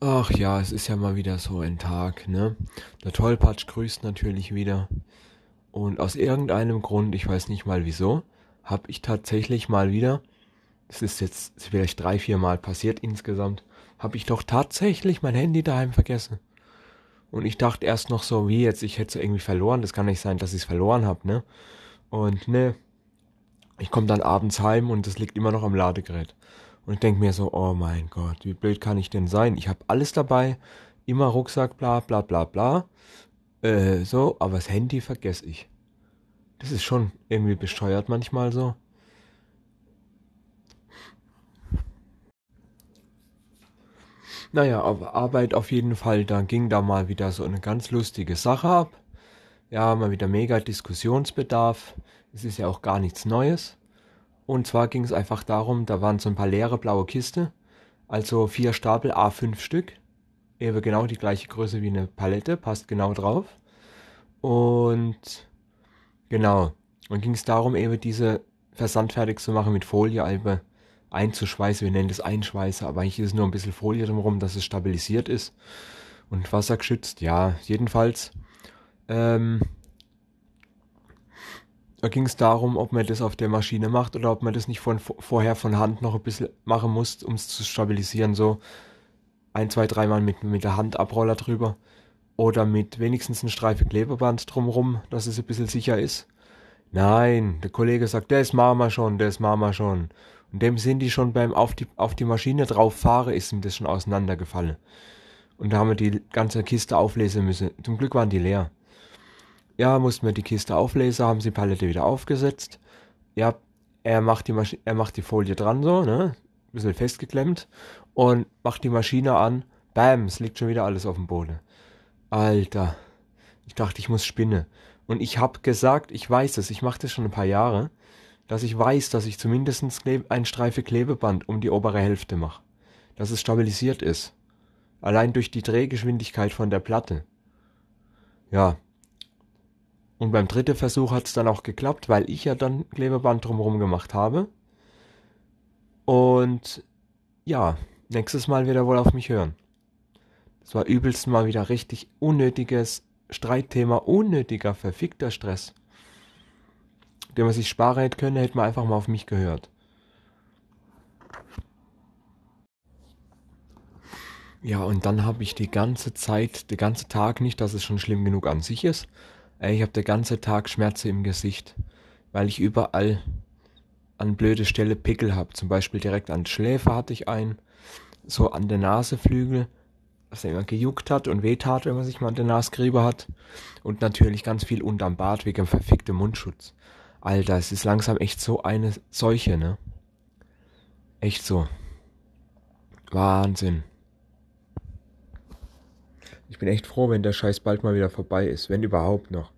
Ach ja, es ist ja mal wieder so ein Tag, ne? Der Tollpatsch grüßt natürlich wieder. Und aus irgendeinem Grund, ich weiß nicht mal wieso, habe ich tatsächlich mal wieder, es ist jetzt vielleicht drei, vier Mal passiert insgesamt, habe ich doch tatsächlich mein Handy daheim vergessen. Und ich dachte erst noch so, wie jetzt, ich hätte es irgendwie verloren. Das kann nicht sein, dass ich es verloren habe, ne? Und ne, ich komme dann abends heim und es liegt immer noch am Ladegerät. Und ich denke mir so, oh mein Gott, wie blöd kann ich denn sein? Ich habe alles dabei, immer Rucksack, bla bla bla bla. Äh, so, aber das Handy vergesse ich. Das ist schon irgendwie besteuert manchmal so. Naja, auf Arbeit auf jeden Fall, da ging da mal wieder so eine ganz lustige Sache ab. Ja, mal wieder mega Diskussionsbedarf. Es ist ja auch gar nichts Neues. Und zwar ging es einfach darum, da waren so ein paar leere blaue Kiste, also vier Stapel A5 Stück, eben genau die gleiche Größe wie eine Palette, passt genau drauf. Und genau, dann ging es darum, eben diese versandfertig zu machen mit Folie, also einzuschweißen, wir nennen das Einschweißer, aber eigentlich ist es nur ein bisschen Folie drumherum, dass es stabilisiert ist und wassergeschützt, ja, jedenfalls. Ähm, da ging es darum, ob man das auf der Maschine macht oder ob man das nicht von, vorher von Hand noch ein bisschen machen muss, um es zu stabilisieren. So ein, zwei, dreimal mit, mit der Handabroller drüber. Oder mit wenigstens ein Streife Klebeband drumrum, dass es ein bisschen sicher ist. Nein, der Kollege sagt, das machen wir schon, das machen wir schon. Und dem sind die schon beim auf die, auf die Maschine drauf fahren, ist ihm das schon auseinandergefallen. Und da haben wir die ganze Kiste auflesen müssen. Zum Glück waren die leer. Ja, mussten wir die Kiste auflesen, haben sie die Palette wieder aufgesetzt. Ja, er macht die, Masch er macht die Folie dran so, ne? Ein bisschen festgeklemmt. Und macht die Maschine an. Bam, es liegt schon wieder alles auf dem Boden. Alter. Ich dachte, ich muss spinnen. Und ich hab gesagt, ich weiß es, ich mache das schon ein paar Jahre, dass ich weiß, dass ich zumindest ein Streife Klebeband um die obere Hälfte mache. Dass es stabilisiert ist. Allein durch die Drehgeschwindigkeit von der Platte. Ja, und beim dritten Versuch hat es dann auch geklappt, weil ich ja dann Klebeband drumherum gemacht habe. Und ja, nächstes Mal wird er wohl auf mich hören. Das war übelst mal wieder richtig unnötiges Streitthema, unnötiger, verfickter Stress. Den man sich sparen hätte können, hätte man einfach mal auf mich gehört. Ja, und dann habe ich die ganze Zeit, den ganzen Tag nicht, dass es schon schlimm genug an sich ist, ich habe den ganzen Tag Schmerzen im Gesicht, weil ich überall an blöde Stelle Pickel habe. Zum Beispiel direkt an den Schläfer hatte ich einen, so an der Naseflügel, was immer gejuckt hat und wehtat, wenn man sich mal an der Nasgriebe hat. Und natürlich ganz viel unterm Bart wegen verficktem Mundschutz. Alter, es ist langsam echt so eine Seuche, ne? Echt so. Wahnsinn. Ich bin echt froh, wenn der Scheiß bald mal wieder vorbei ist, wenn überhaupt noch.